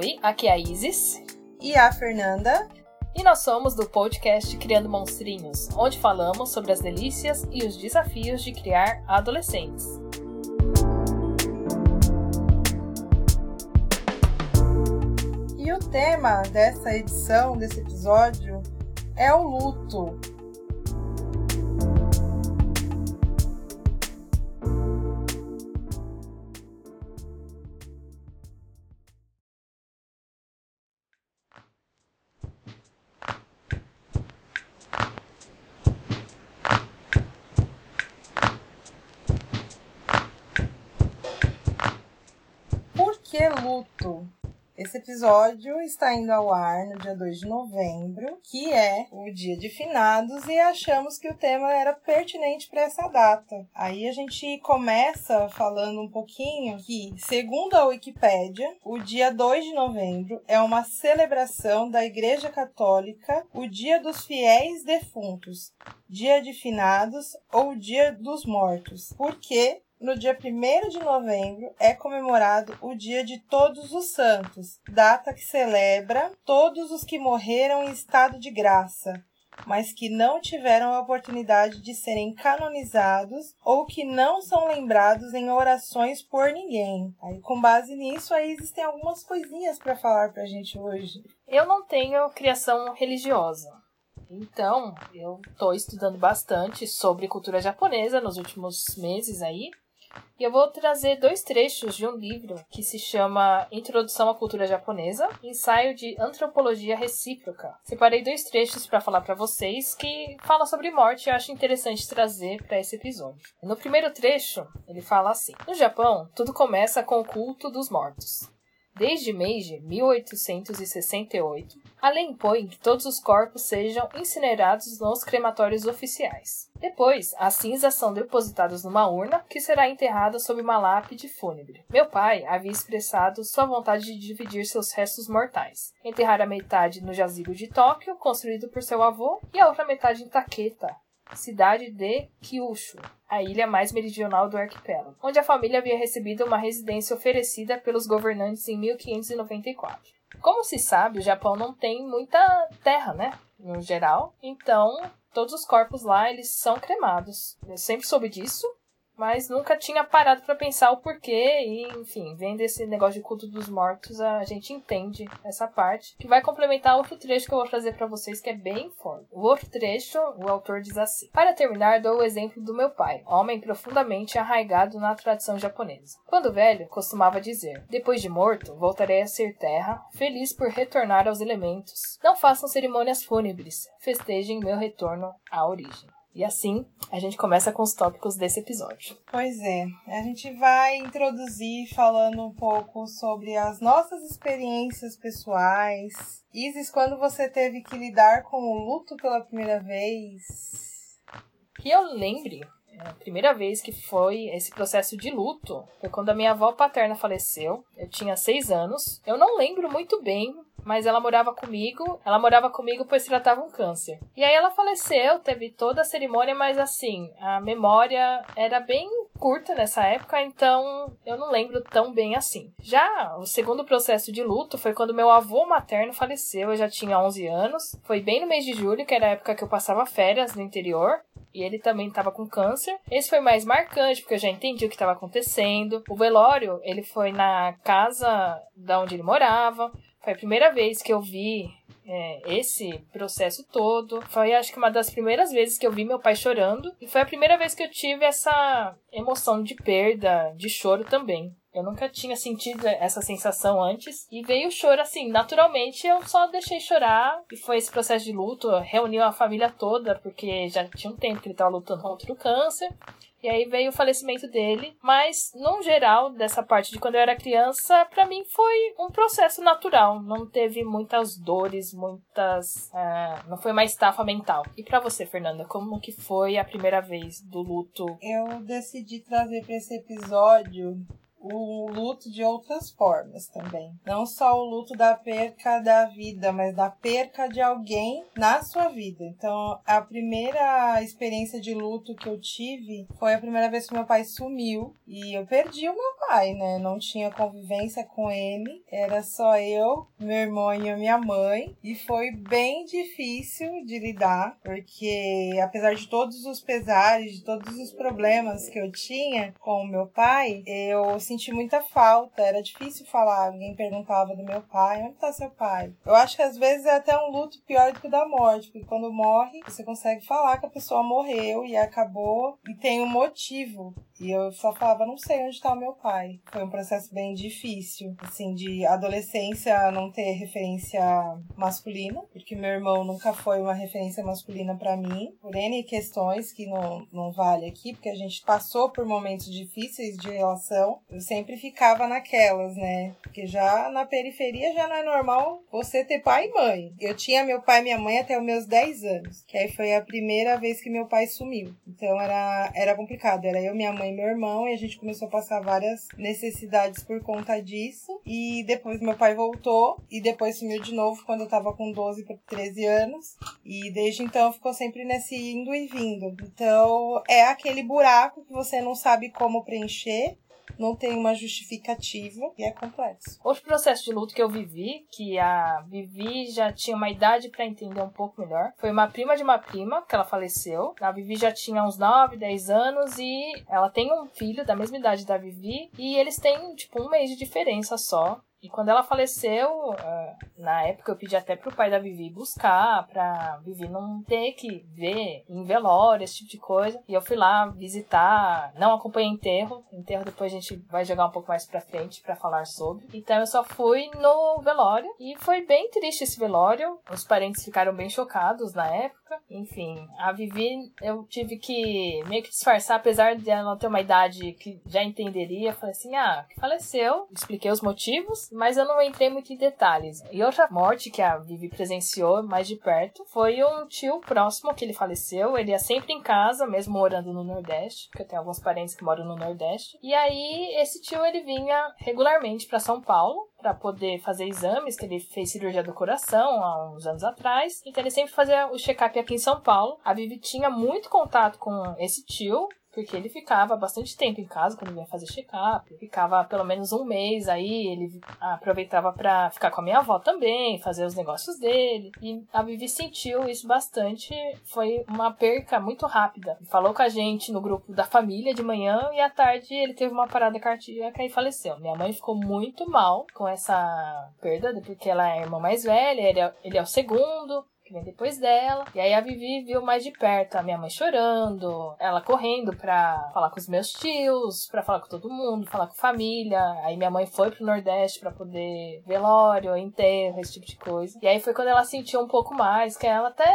Oi, aqui é a Isis. E a Fernanda. E nós somos do podcast Criando Monstrinhos, onde falamos sobre as delícias e os desafios de criar adolescentes. E o tema dessa edição, desse episódio, é o luto. Esse episódio está indo ao ar no dia 2 de novembro, que é o dia de finados, e achamos que o tema era pertinente para essa data. Aí a gente começa falando um pouquinho que, segundo a Wikipédia, o dia 2 de novembro é uma celebração da Igreja Católica, o Dia dos Fiéis Defuntos, Dia de Finados ou Dia dos Mortos, porque no dia 1 de novembro é comemorado o Dia de Todos os Santos, data que celebra todos os que morreram em estado de graça, mas que não tiveram a oportunidade de serem canonizados ou que não são lembrados em orações por ninguém. Aí, com base nisso, aí existem algumas coisinhas para falar para a gente hoje. Eu não tenho criação religiosa. Então, eu estou estudando bastante sobre cultura japonesa nos últimos meses aí. E eu vou trazer dois trechos de um livro que se chama Introdução à Cultura Japonesa, ensaio de antropologia recíproca. Separei dois trechos para falar para vocês que falam sobre morte e eu acho interessante trazer para esse episódio. No primeiro trecho, ele fala assim: No Japão, tudo começa com o culto dos mortos. Desde Meiji 1868, a lei impõe que todos os corpos sejam incinerados nos crematórios oficiais. Depois, as cinzas são depositadas numa urna que será enterrada sob uma lápide fúnebre. Meu pai havia expressado sua vontade de dividir seus restos mortais, enterrar a metade no jazigo de Tóquio, construído por seu avô, e a outra metade em Taketa, cidade de Kyushu, a ilha mais meridional do arquipélago, onde a família havia recebido uma residência oferecida pelos governantes em 1594. Como se sabe, o Japão não tem muita terra, né? No geral, então todos os corpos lá eles são cremados. Eu sempre soube disso, mas nunca tinha parado para pensar o porquê e, enfim, vendo esse negócio de culto dos mortos, a gente entende essa parte, que vai complementar outro trecho que eu vou trazer para vocês que é bem forte. O outro trecho, o autor diz assim: Para terminar, dou o exemplo do meu pai, homem profundamente arraigado na tradição japonesa. Quando velho, costumava dizer: Depois de morto, voltarei a ser terra, feliz por retornar aos elementos. Não façam cerimônias fúnebres, festejem meu retorno à origem. E assim a gente começa com os tópicos desse episódio. Pois é, a gente vai introduzir falando um pouco sobre as nossas experiências pessoais. Isis, quando você teve que lidar com o luto pela primeira vez? Que eu lembre, a primeira vez que foi esse processo de luto foi quando a minha avó paterna faleceu. Eu tinha seis anos. Eu não lembro muito bem mas ela morava comigo. Ela morava comigo pois tratava um câncer. E aí ela faleceu, teve toda a cerimônia, mas assim, a memória era bem curta nessa época, então eu não lembro tão bem assim. Já o segundo processo de luto foi quando meu avô materno faleceu, eu já tinha 11 anos. Foi bem no mês de julho, que era a época que eu passava férias no interior. E ele também estava com câncer. Esse foi mais marcante, porque eu já entendi o que estava acontecendo. O velório, ele foi na casa da onde ele morava. Foi a primeira vez que eu vi é, esse processo todo. Foi, acho que, uma das primeiras vezes que eu vi meu pai chorando. E foi a primeira vez que eu tive essa emoção de perda, de choro também. Eu nunca tinha sentido essa sensação antes. E veio o choro assim, naturalmente eu só deixei chorar. E foi esse processo de luto. Reuniu a família toda, porque já tinha um tempo que ele estava lutando contra o câncer. E aí veio o falecimento dele, mas no geral dessa parte de quando eu era criança, para mim foi um processo natural, não teve muitas dores, muitas, uh, não foi uma estafa mental. E para você, Fernanda, como que foi a primeira vez do luto? Eu decidi trazer para esse episódio o luto de outras formas também. Não só o luto da perca da vida, mas da perca de alguém na sua vida. Então, a primeira experiência de luto que eu tive foi a primeira vez que meu pai sumiu e eu perdi o meu pai, né? Não tinha convivência com ele, era só eu, meu irmão e minha mãe, e foi bem difícil de lidar, porque apesar de todos os pesares, de todos os problemas que eu tinha com o meu pai, eu senti muita falta, era difícil falar. Alguém perguntava do meu pai, onde tá seu pai? Eu acho que às vezes é até um luto pior do que o da morte, porque quando morre, você consegue falar que a pessoa morreu e acabou e tem um motivo. E eu só falava, não sei onde está o meu pai. Foi um processo bem difícil, assim, de adolescência não ter referência masculina, porque meu irmão nunca foi uma referência masculina para mim, por N questões que não, não vale aqui, porque a gente passou por momentos difíceis de relação. Eu sempre ficava naquelas, né? Porque já na periferia já não é normal você ter pai e mãe. Eu tinha meu pai e minha mãe até os meus 10 anos, que aí foi a primeira vez que meu pai sumiu. Então era, era complicado, era eu, minha mãe e meu irmão, e a gente começou a passar várias necessidades por conta disso. E depois meu pai voltou, e depois sumiu de novo quando eu tava com 12 para 13 anos. E desde então ficou sempre nesse indo e vindo. Então é aquele buraco que você não sabe como preencher não tem uma justificativa e é complexo. Outro processo de luto que eu vivi, que a Vivi já tinha uma idade para entender um pouco melhor, foi uma prima de uma prima que ela faleceu. A Vivi já tinha uns 9, 10 anos e ela tem um filho da mesma idade da Vivi e eles têm tipo um mês de diferença só. E quando ela faleceu, ah, na época eu pedi até pro pai da Vivi buscar, pra Vivi não ter que ver em velório, esse tipo de coisa. E eu fui lá visitar, não acompanhei enterro. Enterro depois a gente vai jogar um pouco mais pra frente para falar sobre. Então eu só fui no velório e foi bem triste esse velório. Os parentes ficaram bem chocados na época. Enfim, a Vivi eu tive que meio que disfarçar, apesar de ela ter uma idade que já entenderia. Falei assim: ah, faleceu. Expliquei os motivos mas eu não entrei muito em detalhes. E outra morte que a Vivi presenciou mais de perto foi um tio próximo que ele faleceu. Ele ia sempre em casa, mesmo morando no Nordeste, porque eu tenho alguns parentes que moram no Nordeste. E aí esse tio ele vinha regularmente para São Paulo para poder fazer exames, que ele fez cirurgia do coração há uns anos atrás. Então ele sempre fazia o check-up aqui em São Paulo. A Vivi tinha muito contato com esse tio, porque ele ficava bastante tempo em casa quando ia fazer check-up. Ficava pelo menos um mês aí, ele aproveitava para ficar com a minha avó também, fazer os negócios dele. E a Vivi sentiu isso bastante. Foi uma perca muito rápida. Falou com a gente no grupo da família de manhã e à tarde ele teve uma parada cardíaca e faleceu. Minha mãe ficou muito mal com essa perda, porque ela é a irmã mais velha, ele é, ele é o segundo que vem depois dela. E aí a Vivi viu mais de perto a minha mãe chorando, ela correndo pra falar com os meus tios, pra falar com todo mundo, falar com família. Aí minha mãe foi pro Nordeste pra poder velório, enterro, esse tipo de coisa. E aí foi quando ela sentiu um pouco mais, que ela até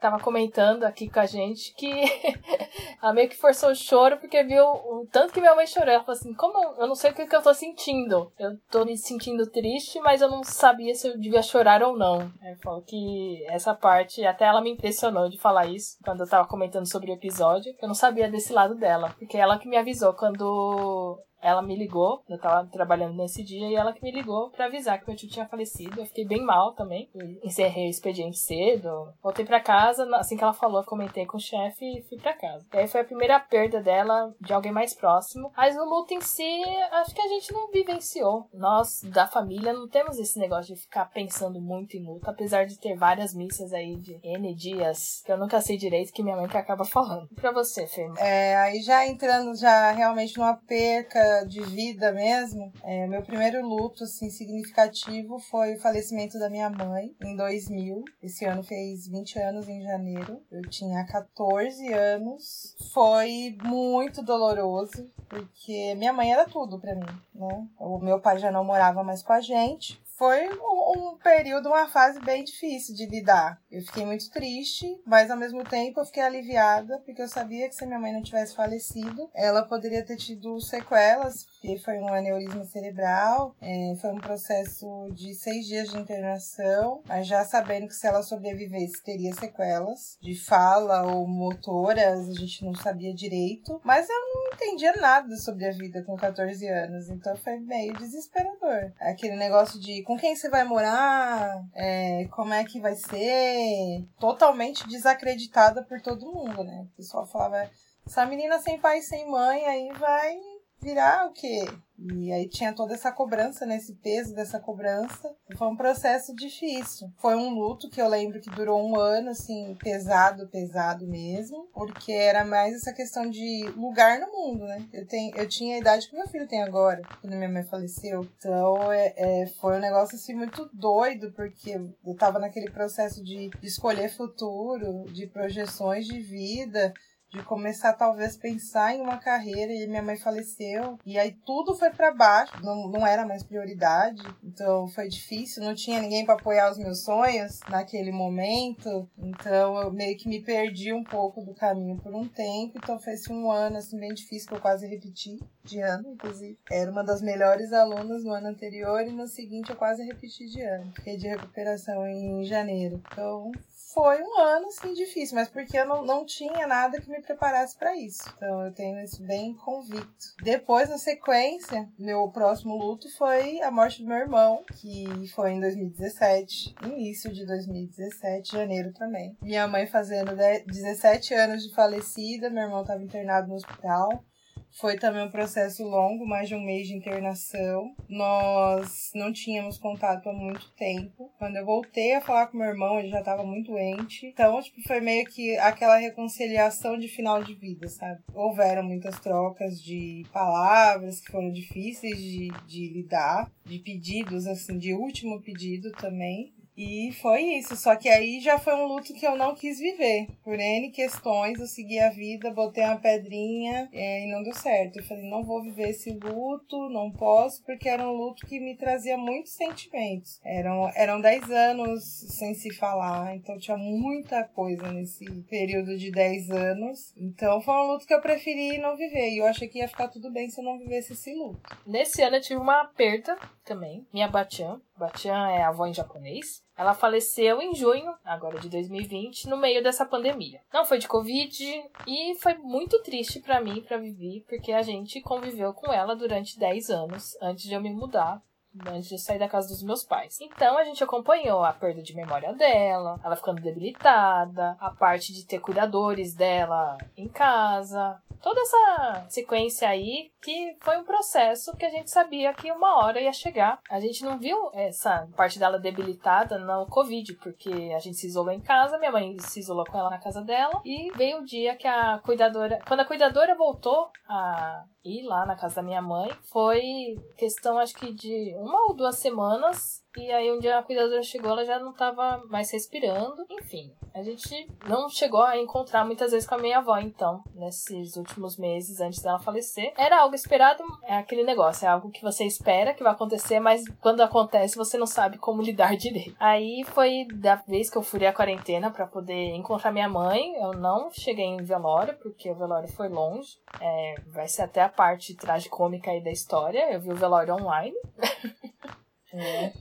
tava comentando aqui com a gente que ela meio que forçou o choro porque viu o tanto que minha mãe chorou. Ela falou assim: Como eu não sei o que, que eu tô sentindo. Eu tô me sentindo triste, mas eu não sabia se eu devia chorar ou não. Ela falou que essa parte, até ela me impressionou de falar isso quando eu tava comentando sobre o episódio. Eu não sabia desse lado dela, porque ela que me avisou quando ela me ligou, eu tava trabalhando nesse dia, e ela que me ligou para avisar que meu tio tinha falecido. Eu fiquei bem mal também. encerrei o expediente cedo. Voltei para casa, assim que ela falou, comentei com o chefe e fui para casa. E aí foi a primeira perda dela de alguém mais próximo. Mas o luto em si, acho que a gente não vivenciou. Nós, da família, não temos esse negócio de ficar pensando muito em luto, apesar de ter várias missas aí de N dias, que eu nunca sei direito que minha mãe que acaba falando. E pra você, Fê? É, aí já entrando já realmente numa perca de vida mesmo, é, meu primeiro luto assim, significativo foi o falecimento da minha mãe em 2000. Esse ano fez 20 anos em janeiro. Eu tinha 14 anos. Foi muito doloroso, porque minha mãe era tudo para mim, né? O meu pai já não morava mais com a gente foi um, um, período, uma fase bem difícil de lidar. Eu fiquei muito triste, mas ao mesmo tempo eu fiquei aliviada, porque eu sabia que se minha mãe não tivesse falecido, ela poderia ter tido sequelas, porque foi um aneurisma cerebral, é, foi um processo de seis dias de internação, mas já sabendo que se ela sobrevivesse teria sequelas de fala ou motoras, a gente não sabia direito, mas eu não entendia nada sobre a vida com 14 anos, então foi meio desesperador. Aquele negócio de com quem você vai morar, é, como é que vai ser, totalmente desacreditada por todo mundo, né? O pessoal falava, essa menina sem pai e sem mãe aí vai virar o quê? E aí tinha toda essa cobrança, né? Esse peso dessa cobrança. Foi um processo difícil. Foi um luto que eu lembro que durou um ano, assim, pesado, pesado mesmo. Porque era mais essa questão de lugar no mundo, né? Eu, tenho, eu tinha a idade que meu filho tem agora, quando minha mãe faleceu. Então é, é foi um negócio assim muito doido, porque eu tava naquele processo de, de escolher futuro, de projeções de vida de começar talvez pensar em uma carreira e minha mãe faleceu e aí tudo foi para baixo, não, não era mais prioridade, então foi difícil, não tinha ninguém para apoiar os meus sonhos naquele momento, então eu meio que me perdi um pouco do caminho por um tempo, então foi assim, um ano assim bem difícil que eu quase repeti de ano, inclusive. Era uma das melhores alunas no ano anterior e no seguinte eu quase repeti de ano. Fiquei de recuperação em janeiro. Então foi um ano assim difícil, mas porque eu não, não tinha nada que me preparasse para isso. Então eu tenho isso bem convicto. Depois, na sequência, meu próximo luto foi a morte do meu irmão, que foi em 2017, início de 2017, janeiro também. Minha mãe fazendo 17 anos de falecida, meu irmão estava internado no hospital. Foi também um processo longo, mais de um mês de internação. Nós não tínhamos contato há muito tempo. Quando eu voltei a falar com meu irmão, ele já estava muito doente. Então, tipo, foi meio que aquela reconciliação de final de vida, sabe? Houveram muitas trocas de palavras que foram difíceis de, de lidar, de pedidos, assim, de último pedido também. E foi isso. Só que aí já foi um luto que eu não quis viver. Por N questões, eu segui a vida, botei uma pedrinha e não deu certo. Eu falei, não vou viver esse luto, não posso, porque era um luto que me trazia muitos sentimentos. Eram, eram 10 anos sem se falar, então tinha muita coisa nesse período de 10 anos. Então foi um luto que eu preferi não viver. E eu achei que ia ficar tudo bem se eu não vivesse esse luto. Nesse ano eu tive uma perda também. Minha Batian. Batian é avó em japonês. Ela faleceu em junho, agora de 2020, no meio dessa pandemia. Não foi de Covid e foi muito triste para mim, para Vivi, porque a gente conviveu com ela durante 10 anos antes de eu me mudar antes de sair da casa dos meus pais. Então a gente acompanhou a perda de memória dela, ela ficando debilitada, a parte de ter cuidadores dela em casa, toda essa sequência aí que foi um processo que a gente sabia que uma hora ia chegar. A gente não viu essa parte dela debilitada no Covid, porque a gente se isolou em casa, minha mãe se isolou com ela na casa dela e veio o dia que a cuidadora, quando a cuidadora voltou a ir lá na casa da minha mãe, foi questão acho que de uma ou duas semanas e aí um dia a cuidadora chegou, ela já não estava mais respirando. Enfim, a gente não chegou a encontrar muitas vezes com a minha avó, então, nesses últimos meses antes dela falecer. Era algo esperado, é aquele negócio, é algo que você espera que vai acontecer, mas quando acontece você não sabe como lidar direito. Aí foi da vez que eu fui a quarentena para poder encontrar minha mãe. Eu não cheguei em velório, porque o velório foi longe. É, vai ser até a parte tragicômica aí da história. Eu vi o velório online. É.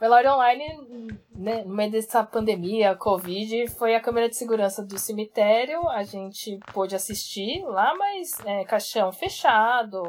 Velório online, né, no meio dessa pandemia, Covid, foi a câmera de segurança do cemitério. A gente pôde assistir lá, mas é, caixão fechado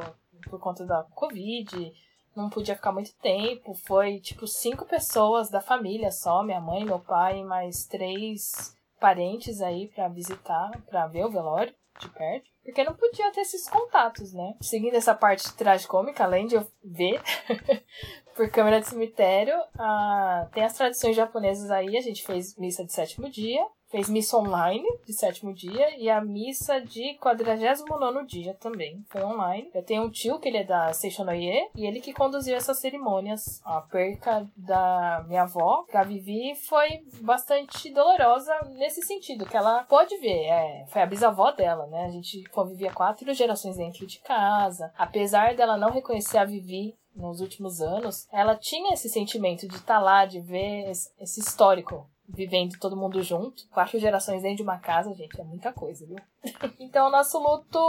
por conta da Covid. Não podia ficar muito tempo. Foi tipo cinco pessoas da família só: minha mãe, meu pai mais três parentes aí para visitar, para ver o velório de perto. Porque não podia ter esses contatos, né? Seguindo essa parte tragicômica, além de eu ver por câmera de cemitério, ah, tem as tradições japonesas aí. A gente fez missa de sétimo dia fez missa online de sétimo dia e a missa de 49 dia também foi online. Eu tenho um tio que ele é da Seishonoye e ele que conduziu essas cerimônias. A perca da minha avó, a Vivi, foi bastante dolorosa nesse sentido, que ela pode ver, é, foi a bisavó dela, né? A gente convivia quatro gerações dentro de casa. Apesar dela não reconhecer a Vivi nos últimos anos, ela tinha esse sentimento de estar tá lá, de ver esse histórico vivendo todo mundo junto. Quatro gerações dentro de uma casa, gente, é muita coisa, viu? então, o nosso luto,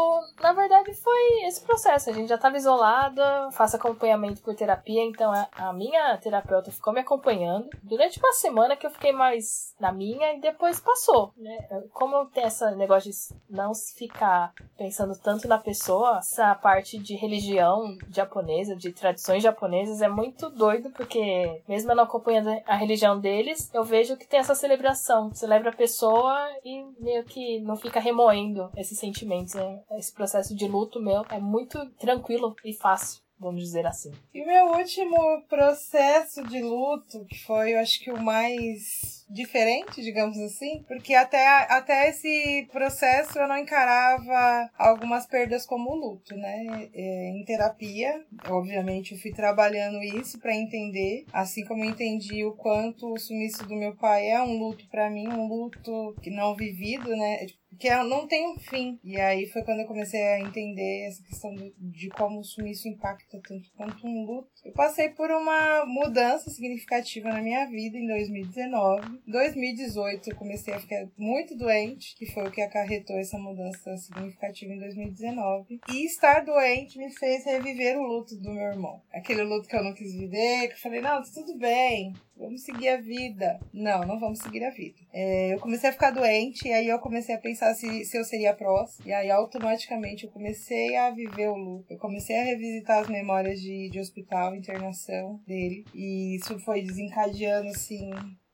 na verdade, foi esse processo. A gente já estava isolada, faço acompanhamento por terapia, então a minha terapeuta ficou me acompanhando durante uma semana que eu fiquei mais na minha e depois passou, né? Como tem esse negócio de não ficar pensando tanto na pessoa, essa parte de religião japonesa, de tradições japonesas, é muito doido, porque mesmo eu não acompanhando a religião deles, eu vejo que tem essa celebração. Celebra a pessoa e meio que não fica remoendo esses sentimentos. Né? Esse processo de luto meu é muito tranquilo e fácil vamos dizer assim. E o meu último processo de luto, que foi, eu acho que o mais diferente, digamos assim, porque até, até esse processo eu não encarava algumas perdas como luto, né? É, em terapia, obviamente, eu fui trabalhando isso para entender, assim como eu entendi o quanto o sumiço do meu pai é um luto para mim, um luto que não vivido, né? que não tem um fim. E aí foi quando eu comecei a entender essa questão de, de como o sumiço impacta tanto quanto um luto. Eu passei por uma mudança significativa na minha vida em 2019. 2018 eu comecei a ficar muito doente, que foi o que acarretou essa mudança significativa em 2019. E estar doente me fez reviver o luto do meu irmão. Aquele luto que eu não quis viver, que eu falei, não, tudo bem, vamos seguir a vida. Não, não vamos seguir a vida. É, eu comecei a ficar doente e aí eu comecei a pensar se, se eu seria próxima. E aí automaticamente eu comecei a viver o luto. Eu comecei a revisitar as memórias de, de hospital, internação dele. E isso foi desencadeando, assim,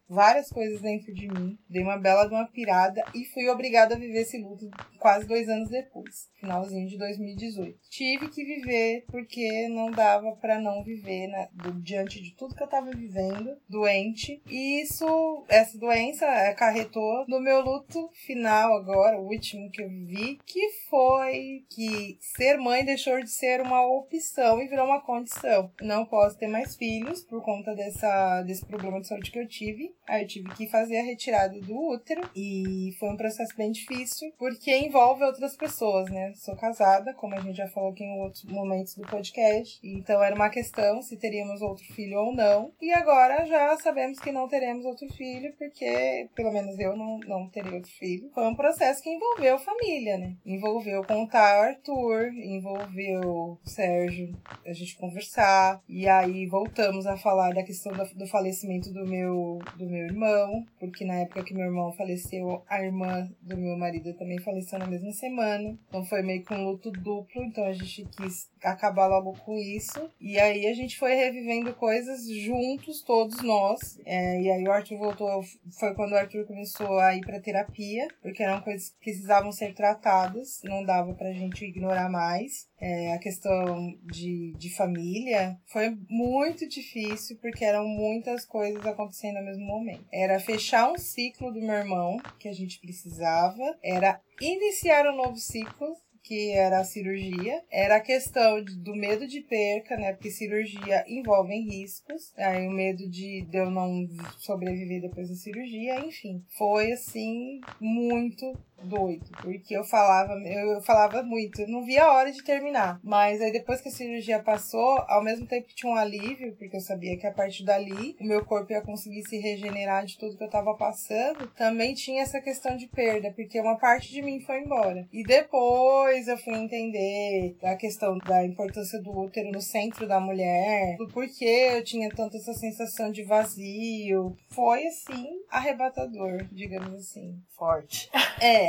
várias coisas dentro de mim, dei uma bela de uma pirada e fui obrigada a viver esse luto quase dois anos depois, finalzinho de 2018. Tive que viver porque não dava para não viver né, diante de tudo que eu tava vivendo, doente. E isso, essa doença acarretou no meu luto final agora, o último que eu vivi, que foi que ser mãe deixou de ser uma opção e virou uma condição. Não posso ter mais filhos por conta dessa, desse problema de saúde que eu tive Aí eu tive que fazer a retirada do útero e foi um processo bem difícil porque envolve outras pessoas, né? Sou casada, como a gente já falou aqui em outros momentos do podcast, então era uma questão se teríamos outro filho ou não. E agora já sabemos que não teremos outro filho porque, pelo menos eu não, não terei outro filho. Foi um processo que envolveu família, né? Envolveu contar o Arthur, envolveu o Sérgio, a gente conversar e aí voltamos a falar da questão do, do falecimento do meu do meu irmão, porque na época que meu irmão faleceu, a irmã do meu marido também faleceu na mesma semana. Então foi meio que um luto duplo, então a gente quis acabar logo com isso. E aí a gente foi revivendo coisas juntos, todos nós. É, e aí o Arthur voltou, foi quando o Arthur começou a ir pra terapia, porque eram coisas que precisavam ser tratadas, não dava pra gente ignorar mais. É, a questão de, de família foi muito difícil, porque eram muitas coisas acontecendo ao mesmo momento. Era fechar um ciclo do meu irmão, que a gente precisava, era iniciar um novo ciclo que era a cirurgia. Era a questão do medo de perca, né? Porque cirurgia envolve riscos. Aí o medo de, de eu não sobreviver depois da cirurgia, enfim. Foi assim, muito doido, porque eu falava, eu, falava muito, eu não via a hora de terminar. Mas aí depois que a cirurgia passou, ao mesmo tempo tinha um alívio, porque eu sabia que a partir dali o meu corpo ia conseguir se regenerar de tudo que eu tava passando. Também tinha essa questão de perda, porque uma parte de mim foi embora. E depois eu fui entender a questão da importância do útero no centro da mulher, do porquê eu tinha tanta essa sensação de vazio. Foi assim, arrebatador, digamos assim. Forte. É,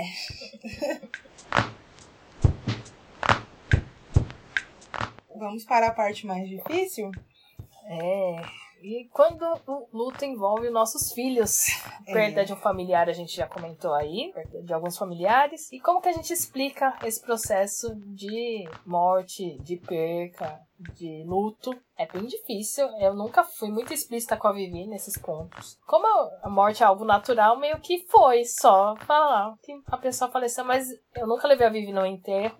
Vamos para a parte mais difícil? É. E quando o luto envolve nossos filhos, é. perda de um familiar, a gente já comentou aí, perda de alguns familiares. E como que a gente explica esse processo de morte, de perca, de luto? É bem difícil. Eu nunca fui muito explícita com a Vivi nesses pontos. Como a morte é algo natural, meio que foi só falar que a pessoa faleceu, mas eu nunca levei a Vivi no enterro.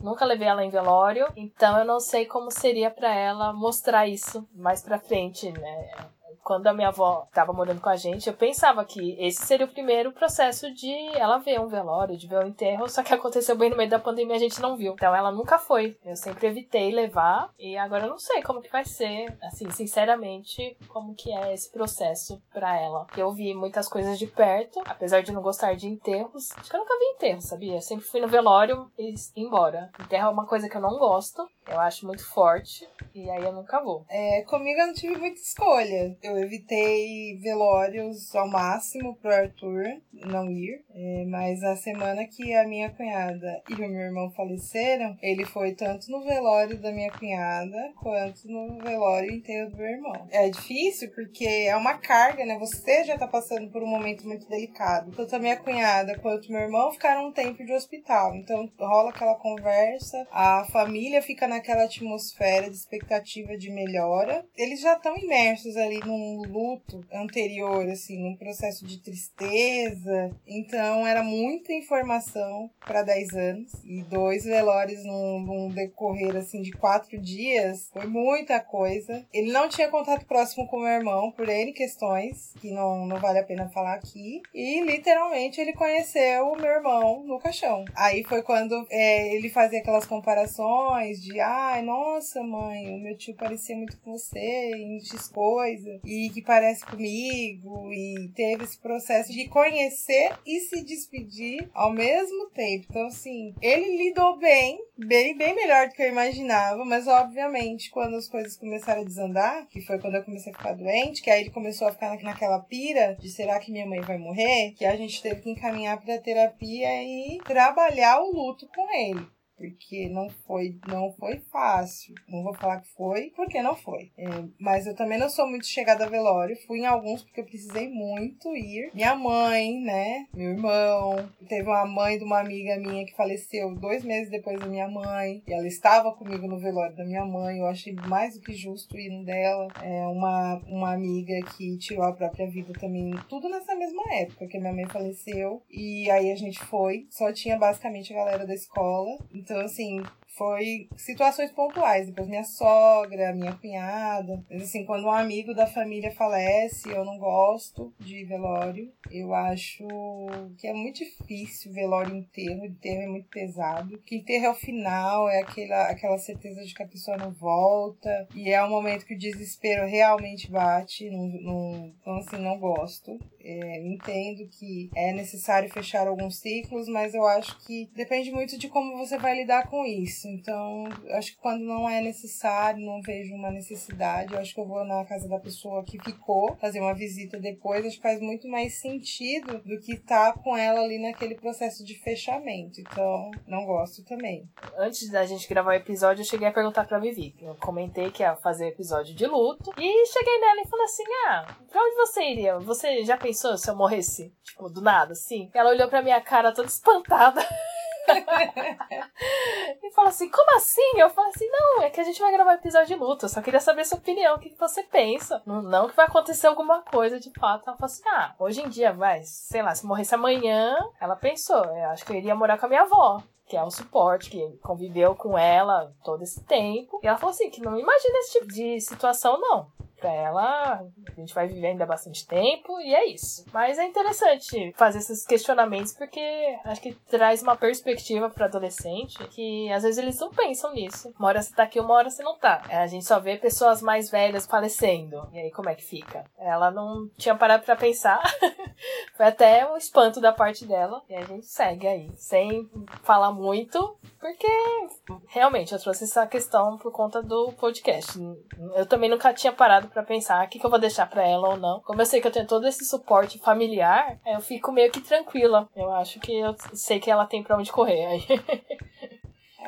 Nunca levei ela em velório, então eu não sei como seria para ela mostrar isso mais pra frente, né? Quando a minha avó tava morando com a gente, eu pensava que esse seria o primeiro processo de ela ver um velório, de ver um enterro, só que aconteceu bem no meio da pandemia a gente não viu. Então ela nunca foi. Eu sempre evitei levar e agora eu não sei como que vai ser, assim, sinceramente, como que é esse processo para ela. Eu vi muitas coisas de perto, apesar de não gostar de enterros. Acho que eu nunca vi enterro, sabia? Eu sempre fui no velório e embora. Enterro é uma coisa que eu não gosto. Eu acho muito forte e aí eu nunca vou. É, comigo eu não tive muita escolha. Eu evitei velórios ao máximo pro Arthur não ir. É, mas a semana que a minha cunhada e o meu irmão faleceram, ele foi tanto no velório da minha cunhada quanto no velório inteiro do meu irmão. É difícil porque é uma carga, né? Você já tá passando por um momento muito delicado. Tanto a minha cunhada quanto meu irmão ficaram um tempo de hospital. Então rola aquela conversa, a família fica na naquela atmosfera de expectativa de melhora. Eles já estão imersos ali num luto anterior, assim, num processo de tristeza. Então era muita informação para 10 anos. E dois velórios num, num decorrer assim de quatro dias foi muita coisa. Ele não tinha contato próximo com meu irmão por N questões, que não, não vale a pena falar aqui. E literalmente ele conheceu o meu irmão no caixão. Aí foi quando é, ele fazia aquelas comparações de ai, nossa, mãe, o meu tio parecia muito com você em X coisa, e que parece comigo, e teve esse processo de conhecer e se despedir ao mesmo tempo. Então, assim, ele lidou bem, bem, bem melhor do que eu imaginava, mas obviamente, quando as coisas começaram a desandar, que foi quando eu comecei a ficar doente, que aí ele começou a ficar naquela pira de será que minha mãe vai morrer, que a gente teve que encaminhar para terapia e trabalhar o luto com ele porque não foi, não foi fácil. Não vou falar que foi, porque não foi. É, mas eu também não sou muito chegada a velório. Fui em alguns porque eu precisei muito ir. Minha mãe, né? Meu irmão. Teve uma mãe de uma amiga minha que faleceu dois meses depois da minha mãe. E ela estava comigo no velório da minha mãe. Eu achei mais do que justo ir no dela. É uma, uma amiga que tirou a própria vida também. Tudo nessa mesma época que minha mãe faleceu. E aí a gente foi. Só tinha basicamente a galera da escola. Então, assim, foi situações pontuais. Depois minha sogra, minha cunhada. Mas assim, quando um amigo da família falece, eu não gosto de velório. Eu acho que é muito difícil velório enterro. Enterro é muito pesado. Que enterro é o final, é aquela, aquela certeza de que a pessoa não volta. E é um momento que o desespero realmente bate. Não, não, então, assim, não gosto. É, entendo que é necessário fechar alguns ciclos, mas eu acho que depende muito de como você vai lidar com isso. Então, acho que quando não é necessário, não vejo uma necessidade, eu acho que eu vou na casa da pessoa que ficou, fazer uma visita depois, acho que faz muito mais sentido do que estar tá com ela ali naquele processo de fechamento. Então, não gosto também. Antes da gente gravar o episódio, eu cheguei a perguntar pra Vivi. Eu comentei que ia fazer episódio de luto. E cheguei nela e falei assim: Ah, pra onde você iria? Você já pensou se eu morresse? Tipo, do nada, assim? Ela olhou pra minha cara toda espantada. e fala assim, como assim? Eu falo assim, não, é que a gente vai gravar episódio de luta. Eu só queria saber sua opinião, o que você pensa. Não, que vai acontecer alguma coisa de fato. Ela falou assim, ah, hoje em dia, vai, sei lá, se morresse amanhã, ela pensou, eu acho que eu iria morar com a minha avó que é o suporte, que conviveu com ela todo esse tempo. E ela falou assim, que não imagina esse tipo de situação, não pra ela, a gente vai viver ainda bastante tempo e é isso. Mas é interessante fazer esses questionamentos porque acho que traz uma perspectiva para adolescente que às vezes eles não pensam nisso. Uma hora você tá aqui, uma hora você não tá. A gente só vê pessoas mais velhas falecendo. E aí como é que fica? Ela não tinha parado para pensar. Foi até um espanto da parte dela. E a gente segue aí, sem falar muito, porque realmente eu trouxe essa questão por conta do podcast. Eu também nunca tinha parado para pensar o que, que eu vou deixar para ela ou não. Como eu sei que eu tenho todo esse suporte familiar, eu fico meio que tranquila. Eu acho que eu sei que ela tem para onde correr aí.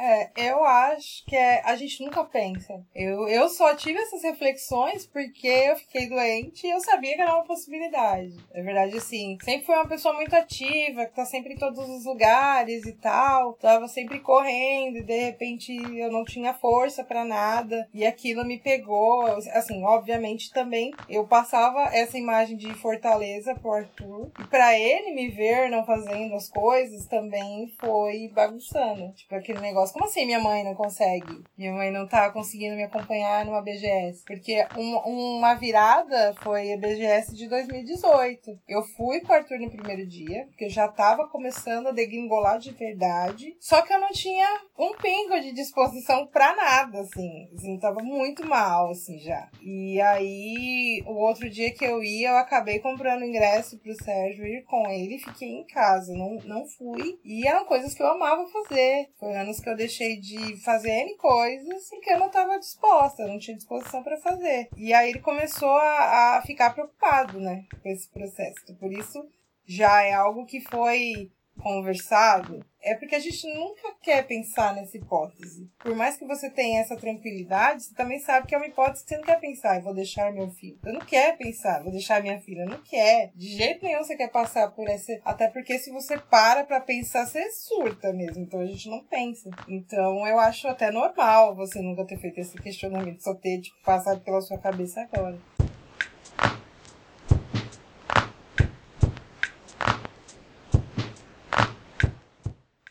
É, eu acho que é, a gente nunca pensa. Eu, eu só tive essas reflexões porque eu fiquei doente e eu sabia que era uma possibilidade. É verdade, assim, sempre fui uma pessoa muito ativa, que tá sempre em todos os lugares e tal. Tava sempre correndo e de repente eu não tinha força para nada. E aquilo me pegou. Assim, obviamente também eu passava essa imagem de fortaleza pro Arthur. E pra ele me ver não fazendo as coisas também foi bagunçando. Tipo, aquele negócio Nossa, como assim minha mãe não consegue? Minha mãe não tá conseguindo me acompanhar numa BGS. Porque um, uma virada foi a BGS de 2018. Eu fui com o Arthur no primeiro dia, porque eu já tava começando a degringolar de verdade. Só que eu não tinha um pingo de disposição pra nada, assim. assim tava muito mal, assim, já. E aí, o outro dia que eu ia, eu acabei comprando ingresso pro Sérgio ir com ele. Fiquei em casa, não, não fui. E eram coisas que eu amava fazer. Foi anos que eu deixei de fazer N coisas porque eu não estava disposta, não tinha disposição para fazer. E aí ele começou a, a ficar preocupado, né, com esse processo. Por isso já é algo que foi conversado, é porque a gente nunca quer pensar nessa hipótese. Por mais que você tenha essa tranquilidade, você também sabe que é uma hipótese que você não quer pensar. Eu vou deixar meu filho. Eu não quer pensar, vou deixar minha filha. Não quer. De jeito nenhum você quer passar por essa. Até porque se você para pra pensar, você surta mesmo. Então a gente não pensa. Então eu acho até normal você nunca ter feito esse questionamento, só ter tipo, passado pela sua cabeça agora.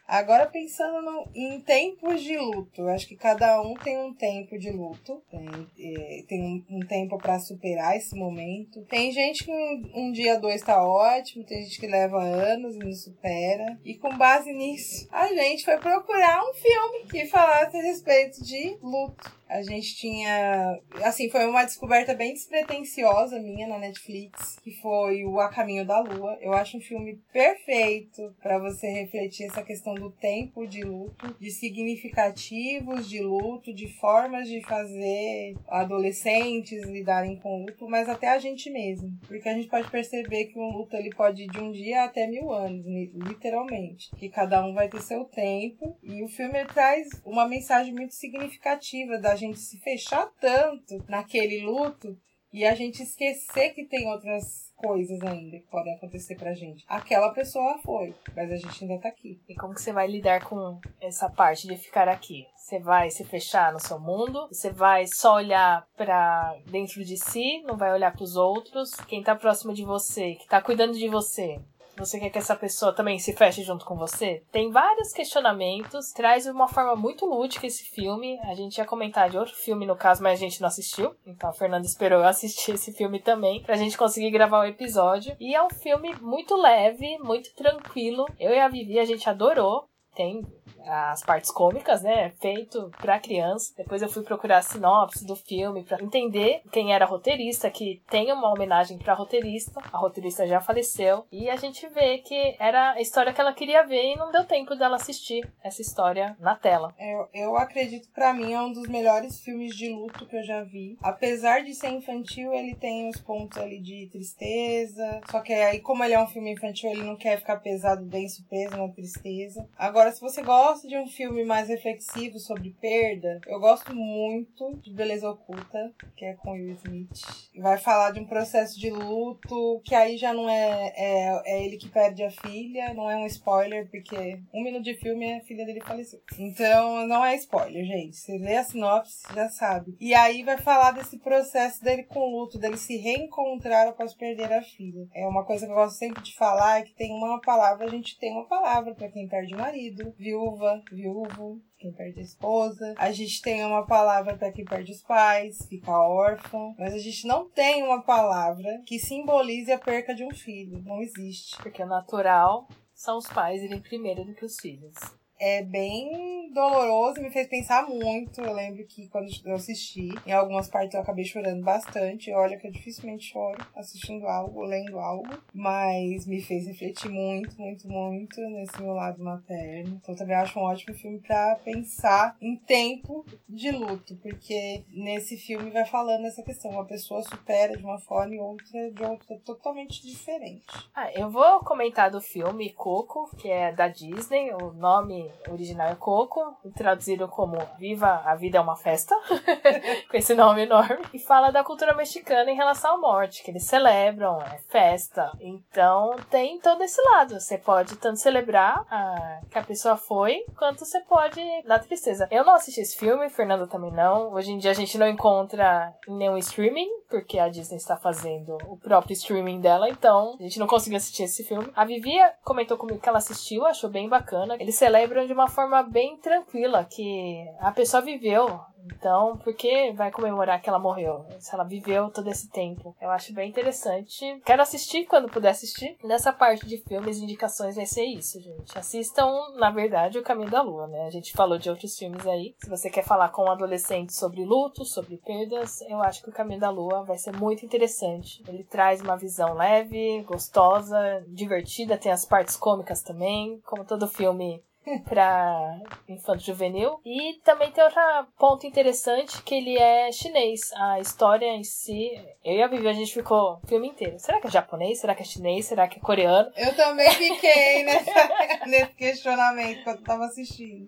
Agora pensando no, em tempos de luto, acho que cada um tem um tempo de luto, tem, é, tem um, um tempo para superar esse momento. Tem gente que um, um dia dois tá ótimo, tem gente que leva anos e não supera. E com base nisso, a gente foi procurar um filme que falasse a respeito de luto. A gente tinha. Assim, foi uma descoberta bem despretensiosa minha na Netflix, que foi o A Caminho da Lua. Eu acho um filme perfeito para você refletir essa questão do tempo de luto, de significativos de luto, de formas de fazer adolescentes lidarem com luto, mas até a gente mesmo. Porque a gente pode perceber que um luto ele pode ir de um dia até mil anos, literalmente. Que cada um vai ter seu tempo. E o filme traz uma mensagem muito significativa da gente se fechar tanto naquele luto e a gente esquecer que tem outras coisas ainda que podem acontecer pra gente. Aquela pessoa foi, mas a gente ainda tá aqui. E como que você vai lidar com essa parte de ficar aqui? Você vai se fechar no seu mundo? Você vai só olhar para dentro de si, não vai olhar para os outros? Quem tá próximo de você, que tá cuidando de você, você quer que essa pessoa também se feche junto com você? Tem vários questionamentos, traz uma forma muito lúdica esse filme. A gente ia comentar de outro filme no caso, mas a gente não assistiu. Então a Fernanda esperou eu assistir esse filme também pra gente conseguir gravar o episódio. E é um filme muito leve, muito tranquilo. Eu e a Vivi a gente adorou. Tem as partes cômicas, né? Feito pra criança. Depois eu fui procurar a sinopse do filme para entender quem era roteirista, que tem uma homenagem pra roteirista. A roteirista já faleceu. E a gente vê que era a história que ela queria ver e não deu tempo dela assistir essa história na tela. Eu, eu acredito pra mim é um dos melhores filmes de luto que eu já vi. Apesar de ser infantil, ele tem os pontos ali de tristeza. Só que aí, como ele é um filme infantil, ele não quer ficar pesado, denso, preso na tristeza. Agora, se você gosta de um filme mais reflexivo sobre perda, eu gosto muito de Beleza Oculta, que é com Will Smith. Vai falar de um processo de luto, que aí já não é, é, é ele que perde a filha, não é um spoiler, porque um minuto de filme a filha dele faleceu. Então não é spoiler, gente. Você lê a sinopse, já sabe. E aí vai falar desse processo dele com luto, dele se reencontrar após perder a filha. É uma coisa que eu gosto sempre de falar, é que tem uma palavra, a gente tem uma palavra para quem perde o marido, viúva, viúvo, quem perde a esposa. A gente tem uma palavra para quem perde os pais, fica órfão. Mas a gente não tem uma palavra que simbolize a perca de um filho. Não existe. Porque o natural são os pais irem primeiro do que os filhos é bem doloroso, me fez pensar muito. Eu lembro que quando eu assisti, em algumas partes eu acabei chorando bastante. Olha que eu dificilmente choro assistindo algo, lendo algo, mas me fez refletir muito, muito, muito nesse meu lado materno. Então também acho um ótimo filme para pensar em tempo de luto, porque nesse filme vai falando essa questão, uma pessoa supera de uma forma e outra de outra totalmente diferente. Ah, eu vou comentar do filme Coco, que é da Disney, o nome original é Coco, traduzido como Viva a Vida é uma Festa, com esse nome enorme, e fala da cultura mexicana em relação à morte, que eles celebram, é festa. Então tem todo esse lado. Você pode tanto celebrar a, que a pessoa foi, quanto você pode dar tristeza. Eu não assisti esse filme, Fernando também não. Hoje em dia a gente não encontra nenhum streaming, porque a Disney está fazendo o próprio streaming dela, então a gente não conseguiu assistir esse filme. A Vivia comentou comigo que ela assistiu, achou bem bacana. Eles celebram de uma forma bem tranquila, que a pessoa viveu então, por que vai comemorar que ela morreu? Se ela viveu todo esse tempo. Eu acho bem interessante. Quero assistir quando puder assistir. Nessa parte de filmes e indicações vai ser isso, gente. Assistam, na verdade, O Caminho da Lua, né? A gente falou de outros filmes aí. Se você quer falar com um adolescente sobre luto, sobre perdas, eu acho que O Caminho da Lua vai ser muito interessante. Ele traz uma visão leve, gostosa, divertida, tem as partes cômicas também. Como todo filme para infanto juvenil. E também tem outro ponto interessante que ele é chinês. A história em si, eu e a Vivi a gente ficou o filme inteiro. Será que é japonês? Será que é chinês? Será que é coreano? Eu também fiquei nessa, nesse questionamento quando tava assistindo.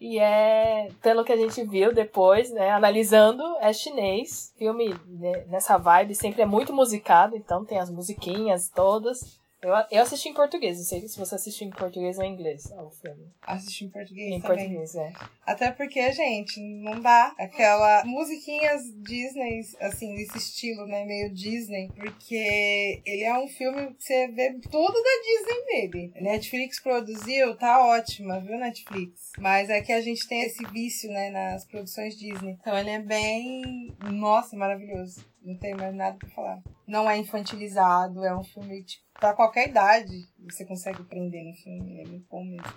E é, pelo que a gente viu depois, né, analisando, é chinês. Filme né, nessa vibe sempre é muito musicado, então tem as musiquinhas todas. Eu, eu assisti em português, não sei se você assistiu em português ou em inglês o filme. Assisti em português Em também. português, é. Até porque, gente, não dá aquela musiquinhas Disney, assim, desse estilo, né? Meio Disney. Porque ele é um filme que você vê tudo da Disney nele. Netflix produziu, tá ótima, viu, Netflix? Mas é que a gente tem esse vício, né, nas produções Disney. Então ele é bem. Nossa, maravilhoso. Não tem mais nada pra falar. Não é infantilizado, é um filme, tipo, pra qualquer idade. Você consegue prender no filme, é muito bom mesmo.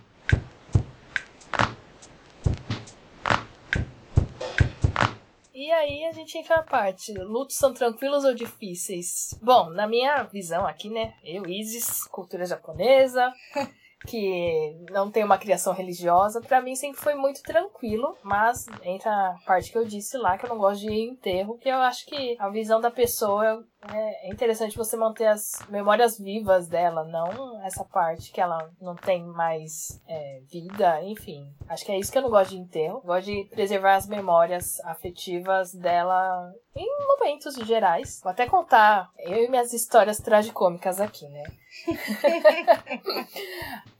E aí a gente entra na parte. Lutos são tranquilos ou difíceis? Bom, na minha visão aqui, né? Eu, Isis, cultura japonesa, que não tem uma criação religiosa, pra mim sempre foi muito tranquilo, mas entra a parte que eu disse lá, que eu não gosto de enterro, que eu acho que a visão da pessoa é interessante você manter as memórias vivas dela, não essa parte que ela não tem mais é, vida, enfim. Acho que é isso que eu não gosto de enterro. Gosto de preservar as memórias afetivas dela em momentos gerais. Vou até contar eu e minhas histórias tragicômicas aqui, né?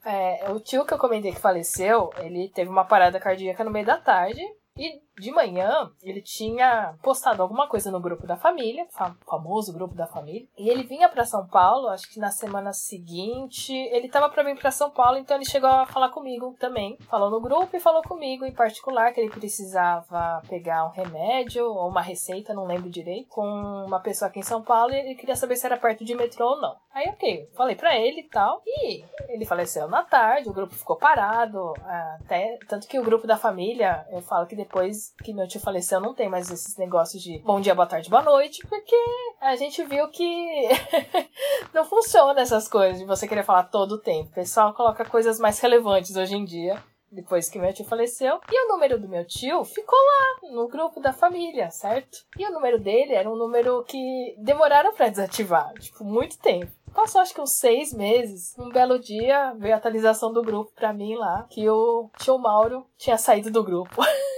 é, o tio que eu comentei que faleceu, ele teve uma parada cardíaca no meio da tarde. E de manhã ele tinha postado alguma coisa no grupo da família, fam famoso grupo da família. E ele vinha para São Paulo, acho que na semana seguinte, ele tava para vir para São Paulo, então ele chegou a falar comigo também. Falou no grupo e falou comigo em particular que ele precisava pegar um remédio ou uma receita, não lembro direito, com uma pessoa aqui em São Paulo e ele queria saber se era perto de metrô ou não. Aí, ok, falei para ele e tal. E ele faleceu na tarde, o grupo ficou parado, até tanto que o grupo da família, eu falo que depois que meu tio faleceu, não tem mais esses negócios de bom dia, boa tarde, boa noite, porque a gente viu que não funciona essas coisas de você querer falar todo o tempo. O pessoal coloca coisas mais relevantes hoje em dia. Depois que meu tio faleceu. E o número do meu tio ficou lá, no grupo da família, certo? E o número dele era um número que demoraram para desativar, tipo, muito tempo. Passou acho que uns seis meses. Um belo dia veio a atualização do grupo pra mim lá, que o tio Mauro tinha saído do grupo.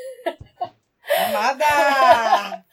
Amada!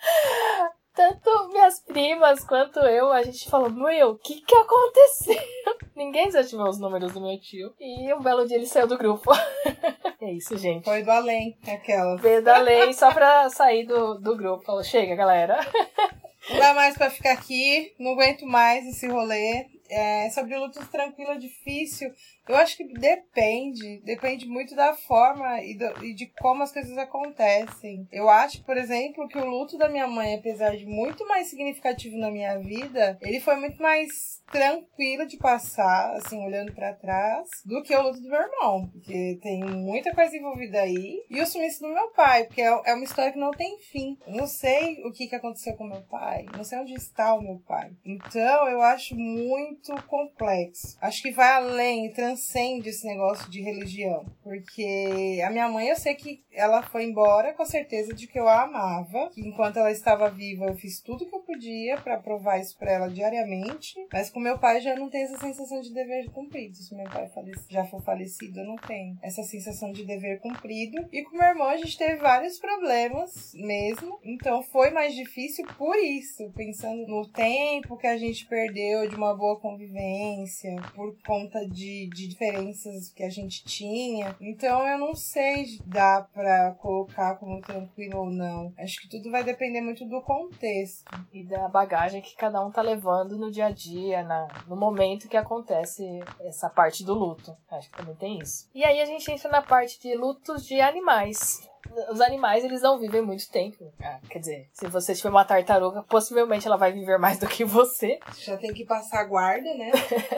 Tanto minhas primas quanto eu, a gente falou, meu, o que que aconteceu? Ninguém desativou os números do meu tio. E um belo dia ele saiu do grupo. é isso, gente. Foi do além, aquela. Veio da lei só pra sair do, do grupo. Falou, chega, galera. Não dá mais pra ficar aqui, não aguento mais esse rolê. É, sobre lutos tranquilo é difícil. Eu acho que depende, depende muito da forma e, do, e, de como as coisas acontecem. Eu acho, por exemplo, que o luto da minha mãe, apesar de muito mais significativo na minha vida, ele foi muito mais tranquilo de passar, assim, olhando para trás, do que o luto do meu irmão, porque tem muita coisa envolvida aí. E o sumiço do meu pai, porque é, é uma história que não tem fim. Eu não sei o que, que aconteceu com meu pai, não sei onde está o meu pai. Então, eu acho muito complexo. Acho que vai além, transcende esse negócio de religião. Porque a minha mãe, eu sei que ela foi embora com a certeza de que eu a amava. Que enquanto ela estava viva, eu fiz tudo que eu podia para provar isso para ela diariamente. Mas com meu pai já não tem essa sensação de dever cumprido. Se meu pai já for falecido, eu não tenho essa sensação de dever cumprido. E com meu irmão, a gente teve vários problemas mesmo. Então foi mais difícil por isso. Pensando no tempo que a gente perdeu de uma boa convivência, por conta de, de diferenças que a gente tinha. Então eu não sei dar pra colocar como tranquilo ou não. Acho que tudo vai depender muito do contexto. E da bagagem que cada um tá levando no dia a dia, na, no momento que acontece essa parte do luto. Acho que também tem isso. E aí a gente entra na parte de lutos de animais os animais eles não vivem muito tempo. Ah, quer dizer, se você tiver uma tartaruga, possivelmente ela vai viver mais do que você. Já tem que passar guarda, né?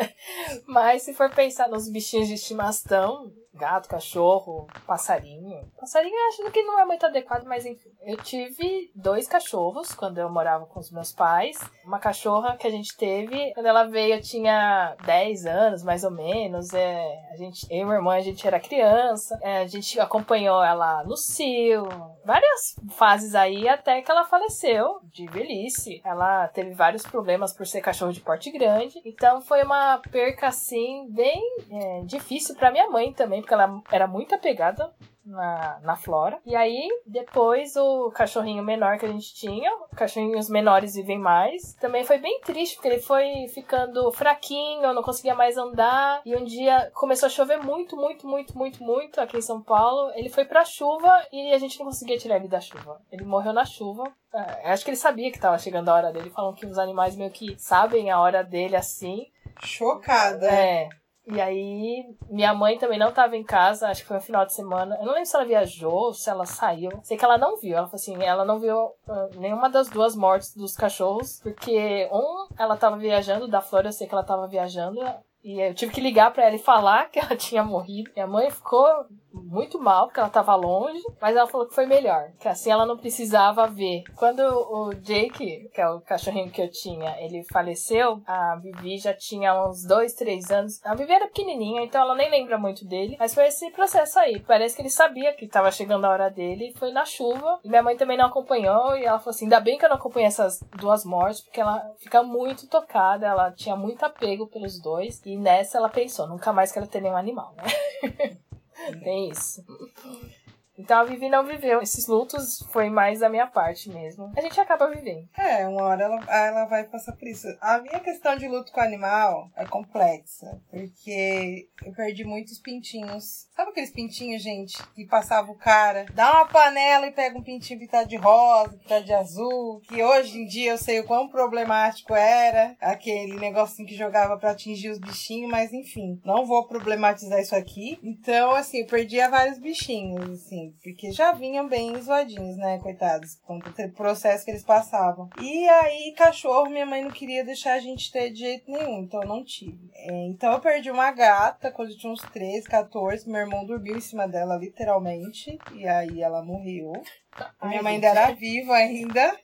Mas se for pensar nos bichinhos de estimação, gato, cachorro, passarinho. Passarinho eu acho que não é muito adequado, mas enfim. Eu tive dois cachorros quando eu morava com os meus pais. Uma cachorra que a gente teve, quando ela veio eu tinha 10 anos, mais ou menos. É, a gente, eu e minha irmã, a gente era criança. É, a gente acompanhou ela no cio, várias fases aí, até que ela faleceu de velhice. Ela teve vários problemas por ser cachorro de porte grande. Então foi uma perca, assim, bem é, difícil para minha mãe também, porque ela era muito apegada na, na flora. E aí, depois, o cachorrinho menor que a gente tinha, cachorrinhos menores vivem mais, também foi bem triste, porque ele foi ficando fraquinho, não conseguia mais andar. E um dia começou a chover muito, muito, muito, muito, muito aqui em São Paulo. Ele foi pra chuva e a gente não conseguia tirar ele da chuva. Ele morreu na chuva. É, acho que ele sabia que tava chegando a hora dele. Falam que os animais meio que sabem a hora dele assim. Chocada. É. E aí, minha mãe também não estava em casa, acho que foi um final de semana. Eu não lembro se ela viajou, se ela saiu. Sei que ela não viu. Ela falou assim: ela não viu uh, nenhuma das duas mortes dos cachorros, porque um, ela estava viajando, da Flora eu sei que ela estava viajando, e eu tive que ligar para ela e falar que ela tinha morrido. Minha mãe ficou muito mal, porque ela tava longe, mas ela falou que foi melhor, que assim ela não precisava ver. Quando o Jake, que é o cachorrinho que eu tinha, ele faleceu, a Vivi já tinha uns dois, três anos. A Vivi era pequenininha, então ela nem lembra muito dele, mas foi esse processo aí. Parece que ele sabia que tava chegando a hora dele, foi na chuva, e minha mãe também não acompanhou, e ela falou assim, ainda bem que eu não acompanhei essas duas mortes, porque ela fica muito tocada, ela tinha muito apego pelos dois, e nessa ela pensou, nunca mais quero ter nenhum animal, né? Tem isso. Então a Vivi não viveu. Esses lutos foi mais da minha parte mesmo. A gente acaba vivendo. É, uma hora ela, ela vai passar por isso. A minha questão de luto com animal é complexa. Porque eu perdi muitos pintinhos. Sabe aqueles pintinhos, gente, que passava o cara, dá uma panela e pega um pintinho pintado de rosa, pintado de azul. Que hoje em dia eu sei o quão problemático era. Aquele negocinho que jogava para atingir os bichinhos, mas enfim, não vou problematizar isso aqui. Então, assim, eu perdia vários bichinhos, assim porque já vinham bem zoadinhos, né, coitados, com o processo que eles passavam. E aí, cachorro, minha mãe não queria deixar a gente ter de jeito nenhum, então não tive. É, então eu perdi uma gata quando eu tinha uns 13, 14, meu irmão dormiu em cima dela, literalmente, e aí ela morreu. A minha mãe ainda era viva ainda.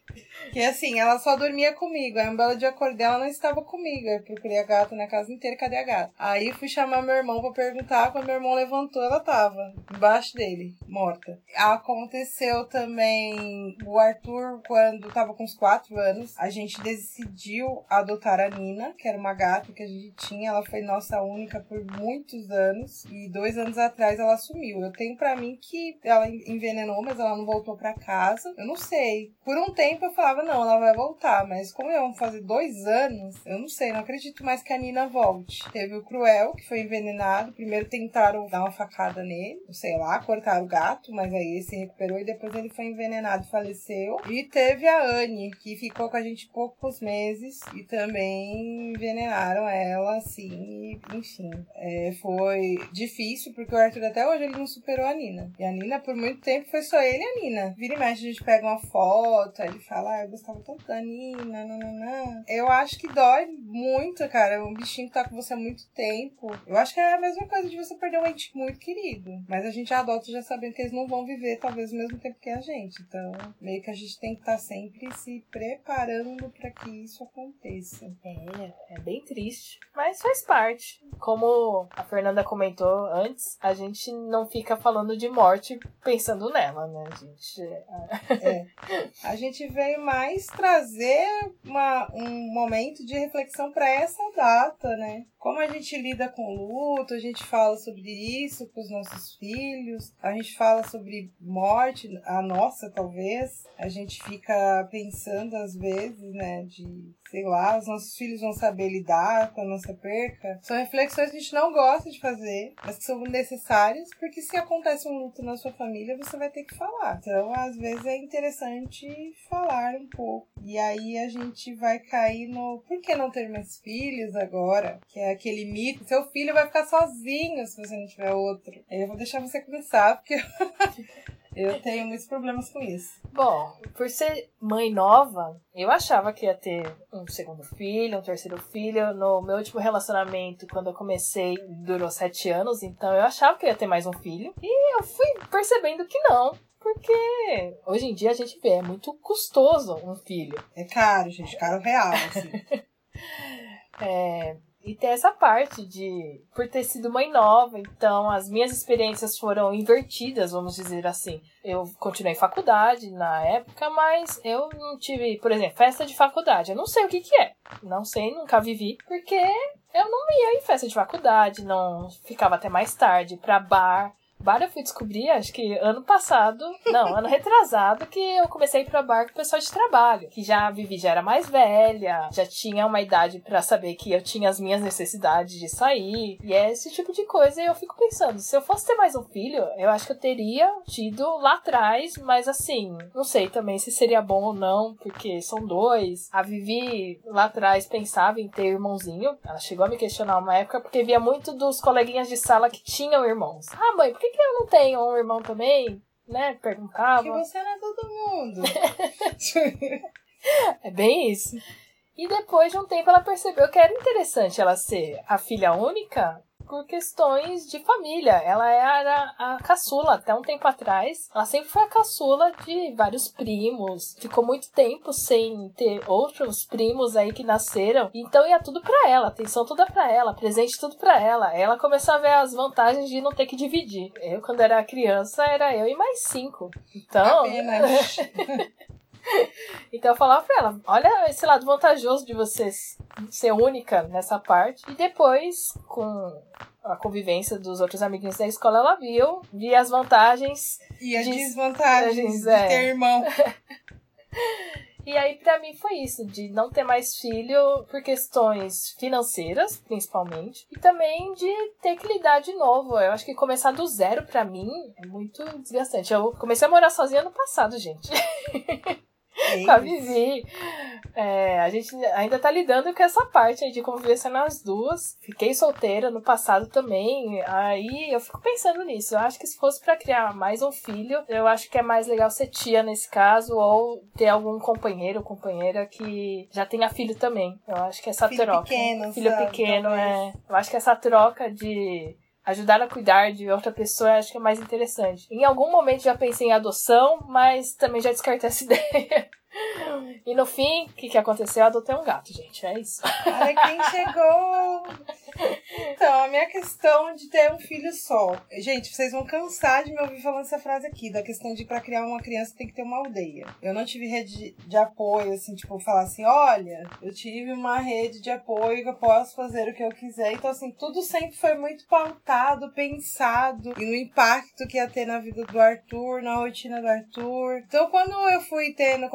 Que assim, ela só dormia comigo. Aí um belo dia acordei, ela não estava comigo. Eu procurei a gata na casa inteira, cadê a gata? Aí fui chamar meu irmão para perguntar. Quando meu irmão levantou, ela tava embaixo dele, morta. Aconteceu também o Arthur, quando tava com uns 4 anos, a gente decidiu adotar a Nina, que era uma gata que a gente tinha. Ela foi nossa única por muitos anos. E dois anos atrás ela sumiu. Eu tenho para mim que ela envenenou, mas ela não voltou para casa. Eu não sei. Por um tempo eu falava, não, ela vai voltar. Mas como eu vou fazer dois anos, eu não sei, não acredito mais que a Nina volte. Teve o Cruel, que foi envenenado. Primeiro tentaram dar uma facada nele, sei lá, cortar o gato, mas aí ele se recuperou e depois ele foi envenenado e faleceu. E teve a Anne, que ficou com a gente poucos meses e também envenenaram ela, assim, enfim. É, foi difícil, porque o Arthur até hoje ele não superou a Nina. E a Nina, por muito tempo, foi só ele e a Nina. Vira e mexe, a gente pega uma foto, ele fala, ah, eu gostava tanto da Nina, nananã. Eu acho que dói muito, cara. Um bichinho que tá com você há muito tempo. Eu acho que é a mesma coisa de você perder um ente muito querido. Mas a gente adota já sabendo que eles não vão viver, talvez, o mesmo tempo que a gente. Então, meio que a gente tem que estar tá sempre se preparando para que isso aconteça. É, é bem triste. Mas faz parte. Como a Fernanda comentou antes, a gente não fica falando de morte pensando nela, né, gente? É. A gente veio mais trazer uma, um momento de reflexão para essa data, né? Como a gente lida com luto, a gente fala sobre isso com os nossos filhos, a gente fala sobre morte, a nossa talvez, a gente fica pensando às vezes, né, de sei lá, os nossos filhos vão saber lidar com a nossa perca. São reflexões que a gente não gosta de fazer, mas que são necessárias, porque se acontece um luto na sua família, você vai ter que falar. Então, às vezes é interessante falar um pouco. E aí a gente vai cair no por que não ter mais filhos agora? Que é aquele mito, seu filho vai ficar sozinho se você não tiver outro. Aí eu vou deixar você começar, porque Eu tenho muitos problemas com isso. Bom, por ser mãe nova, eu achava que ia ter um segundo filho, um terceiro filho. No meu último relacionamento, quando eu comecei, durou sete anos, então eu achava que ia ter mais um filho. E eu fui percebendo que não. Porque hoje em dia a gente vê, é muito custoso um filho. É caro, gente, caro real, assim. é, e tem essa parte de, por ter sido mãe nova, então as minhas experiências foram invertidas, vamos dizer assim. Eu continuei faculdade na época, mas eu não tive, por exemplo, festa de faculdade. Eu não sei o que, que é. Não sei, nunca vivi, porque eu não ia em festa de faculdade, não ficava até mais tarde pra bar. Bar eu fui descobrir, acho que ano passado, não, ano retrasado, que eu comecei a ir pra bar com o pessoal de trabalho. Que já vivi, já era mais velha, já tinha uma idade para saber que eu tinha as minhas necessidades de sair. E é esse tipo de coisa. E eu fico pensando, se eu fosse ter mais um filho, eu acho que eu teria tido lá atrás, mas assim, não sei também se seria bom ou não, porque são dois. A Vivi lá atrás pensava em ter irmãozinho. Ela chegou a me questionar uma época porque via muito dos coleguinhas de sala que tinham irmãos. Ah, mãe, por que que eu não tenho um irmão também? Né? Perguntava. Porque você não é todo mundo. é bem isso. E depois de um tempo ela percebeu que era interessante ela ser a filha única por questões de família. Ela era a caçula até um tempo atrás. Ela sempre foi a caçula de vários primos. Ficou muito tempo sem ter outros primos aí que nasceram. Então ia tudo para ela, atenção toda para ela, presente tudo para ela. Ela começou a ver as vantagens de não ter que dividir. Eu, quando era criança, era eu e mais cinco. Então. Então eu falava pra ela, olha esse lado vantajoso de você ser única nessa parte. E depois, com a convivência dos outros amiguinhos da escola, ela viu, via as vantagens. E as de, desvantagens de é. ter irmão. E aí, para mim, foi isso, de não ter mais filho por questões financeiras, principalmente, e também de ter que lidar de novo. Eu acho que começar do zero, para mim, é muito desgastante. Eu comecei a morar sozinha no passado, gente. Com a Vivi. É, a gente ainda tá lidando com essa parte de convivência nas duas. Fiquei solteira no passado também. Aí eu fico pensando nisso. Eu acho que se fosse para criar mais um filho, eu acho que é mais legal ser tia nesse caso, ou ter algum companheiro ou companheira que já tenha filho também. Eu acho que essa filho troca. Pequeno, filho pequeno, é. Eu acho que essa troca de ajudar a cuidar de outra pessoa acho que é mais interessante. Em algum momento já pensei em adoção, mas também já descartei essa ideia. E no fim, o que, que aconteceu? Eu adotei um gato, gente. É isso. Olha quem chegou! Então, a minha questão de ter um filho só. Gente, vocês vão cansar de me ouvir falando essa frase aqui, da questão de para criar uma criança tem que ter uma aldeia. Eu não tive rede de apoio, assim, tipo, falar assim: olha, eu tive uma rede de apoio que eu posso fazer o que eu quiser. Então, assim, tudo sempre foi muito pautado, pensado e no impacto que ia ter na vida do Arthur, na rotina do Arthur. Então, quando eu fui tendo,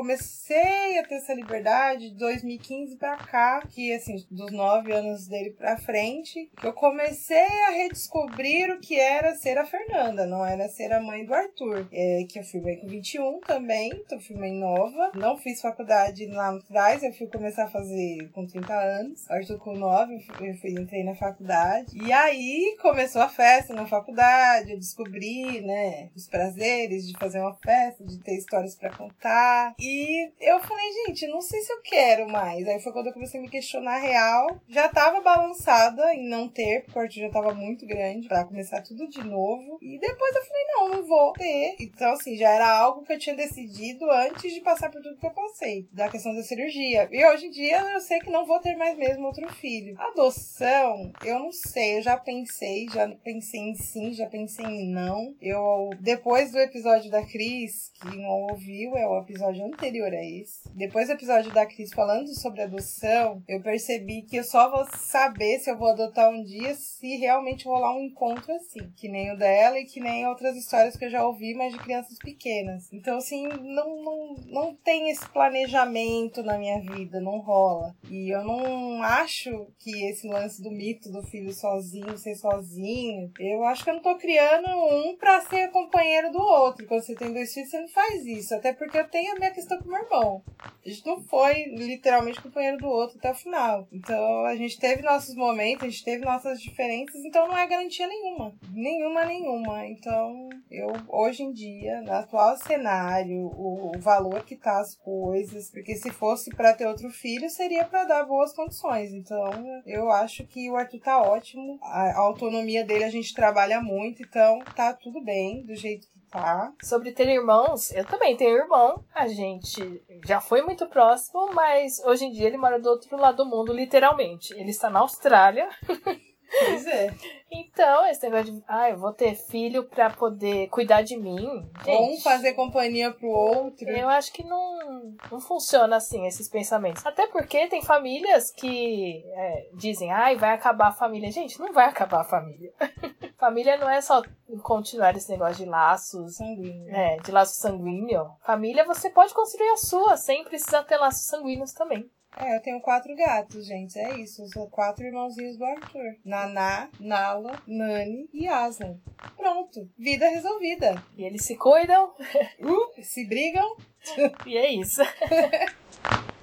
comecei a ter essa liberdade de 2015 pra cá, que, assim, dos nove anos dele pra frente, eu comecei a redescobrir o que era ser a Fernanda, não era ser a mãe do Arthur. É, que eu fui mãe com 21 também, então mãe nova. Não fiz faculdade lá atrás, eu fui começar a fazer com 30 anos. Arthur com 9, eu fui, entrei na faculdade. E aí começou a festa na faculdade, eu descobri, né, os prazeres de fazer uma festa, de ter histórias para contar. E eu falei, gente, não sei se eu quero mais. Aí foi quando eu comecei a me questionar real. Já tava balançada em não ter, porque o Arthur já tava muito grande para começar tudo de novo. E depois eu falei, não, não vou ter. Então, assim, já era algo que eu tinha decidido antes de passar por tudo que eu passei, da questão da cirurgia. E hoje em dia eu sei que não vou ter mais mesmo outro filho. Adoção, eu não sei, eu já pensei, já pensei em sim, já pensei em não. Eu, depois do episódio da Cris, que não ouviu, é o episódio anterior esse, Cris. Depois do episódio da Cris falando sobre adoção, eu percebi que eu só vou saber se eu vou adotar um dia se realmente rolar um encontro assim. Que nem o dela e que nem outras histórias que eu já ouvi, mas de crianças pequenas. Então, assim, não, não, não tem esse planejamento na minha vida, não rola. E eu não acho que esse lance do mito do filho sozinho, ser sozinho, eu acho que eu não tô criando um pra ser companheiro do outro. Quando você tem dois filhos, você não faz isso. Até porque eu tenho a minha questão com irmão. A gente não foi literalmente companheiro do outro até o final. Então a gente teve nossos momentos, a gente teve nossas diferenças, então não é garantia nenhuma. Nenhuma, nenhuma. Então eu, hoje em dia, no atual cenário, o, o valor que tá as coisas, porque se fosse para ter outro filho, seria para dar boas condições. Então eu acho que o Arthur tá ótimo. A, a autonomia dele a gente trabalha muito, então tá tudo bem do jeito que Tá. Sobre ter irmãos, eu também tenho irmão. A gente já foi muito próximo, mas hoje em dia ele mora do outro lado do mundo, literalmente. Ele está na Austrália. Pois é. Então, esse negócio de, ah, eu vou ter filho pra poder cuidar de mim. Gente, um fazer companhia pro outro. Eu acho que não, não funciona assim, esses pensamentos. Até porque tem famílias que é, dizem, ai, vai acabar a família. Gente, não vai acabar a família. família não é só continuar esse negócio de laços sanguíneos. É, de laço sanguíneo. Família você pode construir a sua, sem precisar ter laços sanguíneos também. É, eu tenho quatro gatos, gente. É isso. Eu sou quatro irmãozinhos do Arthur. Naná, Nala, Nani e Aslan. Pronto. Vida resolvida. E eles se cuidam. Uh, se brigam. e é isso.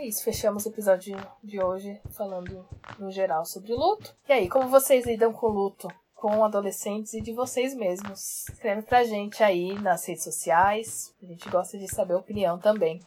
É isso, fechamos o episódio de hoje falando no geral sobre luto. E aí, como vocês lidam com luto? com adolescentes e de vocês mesmos. Escreve pra gente aí nas redes sociais. A gente gosta de saber a opinião também.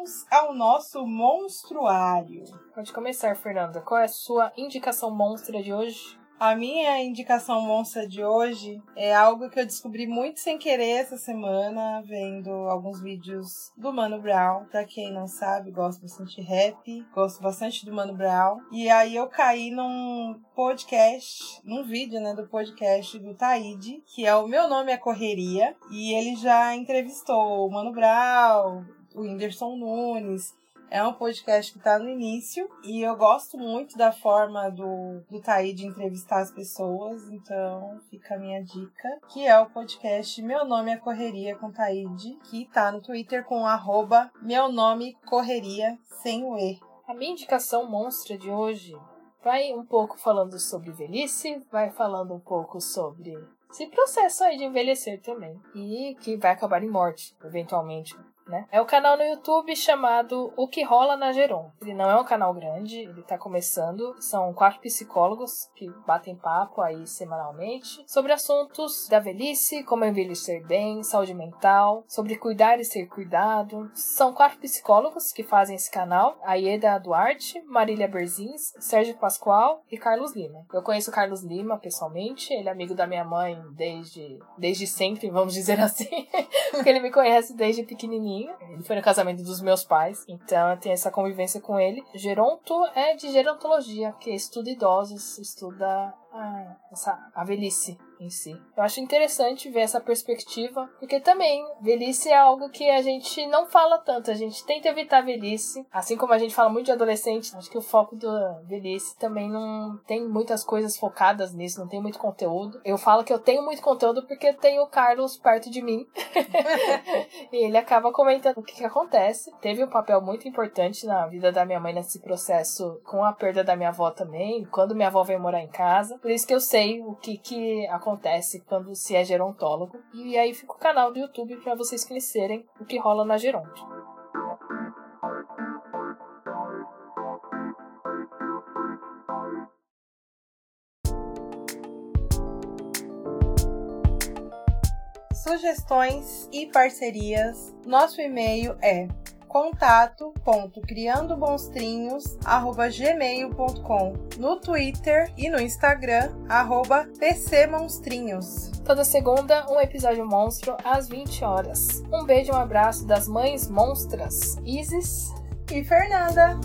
Vamos ao nosso monstruário. Pode começar, Fernanda. Qual é a sua indicação monstra de hoje? A minha indicação monstra de hoje é algo que eu descobri muito sem querer essa semana, vendo alguns vídeos do Mano Brown. Pra quem não sabe, gosto bastante de rap, gosto bastante do Mano Brown. E aí eu caí num podcast, num vídeo, né, do podcast do Taíde, que é o Meu Nome é Correria. E ele já entrevistou o Mano Brown, o Whindersson Nunes, é um podcast que está no início e eu gosto muito da forma do, do Thaí de entrevistar as pessoas, então fica a minha dica, que é o podcast Meu Nome é Correria com Taíde, que tá no Twitter com arroba Meu Nome Correria sem o E. A minha indicação monstra de hoje vai um pouco falando sobre velhice, vai falando um pouco sobre esse processo aí de envelhecer também. E que vai acabar em morte, eventualmente né? É o canal no YouTube chamado O que rola na Geron. Ele não é um canal grande, ele tá começando. São quatro psicólogos que batem papo aí semanalmente sobre assuntos da velhice, como envelhecer bem, saúde mental, sobre cuidar e ser cuidado. São quatro psicólogos que fazem esse canal: a Ieda Duarte, Marília Berzins, Sérgio Pascoal e Carlos Lima. Eu conheço o Carlos Lima pessoalmente, ele é amigo da minha mãe desde, desde sempre, vamos dizer assim, porque ele me conhece desde pequenininho ele foi no casamento dos meus pais, então eu tenho essa convivência com ele. Geronto é de gerontologia, que estuda idosos, estuda a, essa, a velhice em si. Eu acho interessante ver essa perspectiva, porque também velhice é algo que a gente não fala tanto, a gente tenta evitar a velhice, assim como a gente fala muito de adolescente, acho que o foco da velhice também não tem muitas coisas focadas nisso, não tem muito conteúdo. Eu falo que eu tenho muito conteúdo porque tenho o Carlos perto de mim. e ele acaba comentando o que, que acontece. Teve um papel muito importante na vida da minha mãe nesse processo com a perda da minha avó também, quando minha avó veio morar em casa. Por isso que eu sei o que, que acontece quando se é gerontólogo. E aí fica o canal do YouTube para vocês conhecerem o que rola na Geronte. Sugestões e parcerias. Nosso e-mail é contato.criandomonstrinhos@gmail.com, no Twitter e no Instagram arroba PCmonstrinhos. Toda segunda, um episódio monstro às 20 horas. Um beijo e um abraço das mães monstras Isis e Fernanda.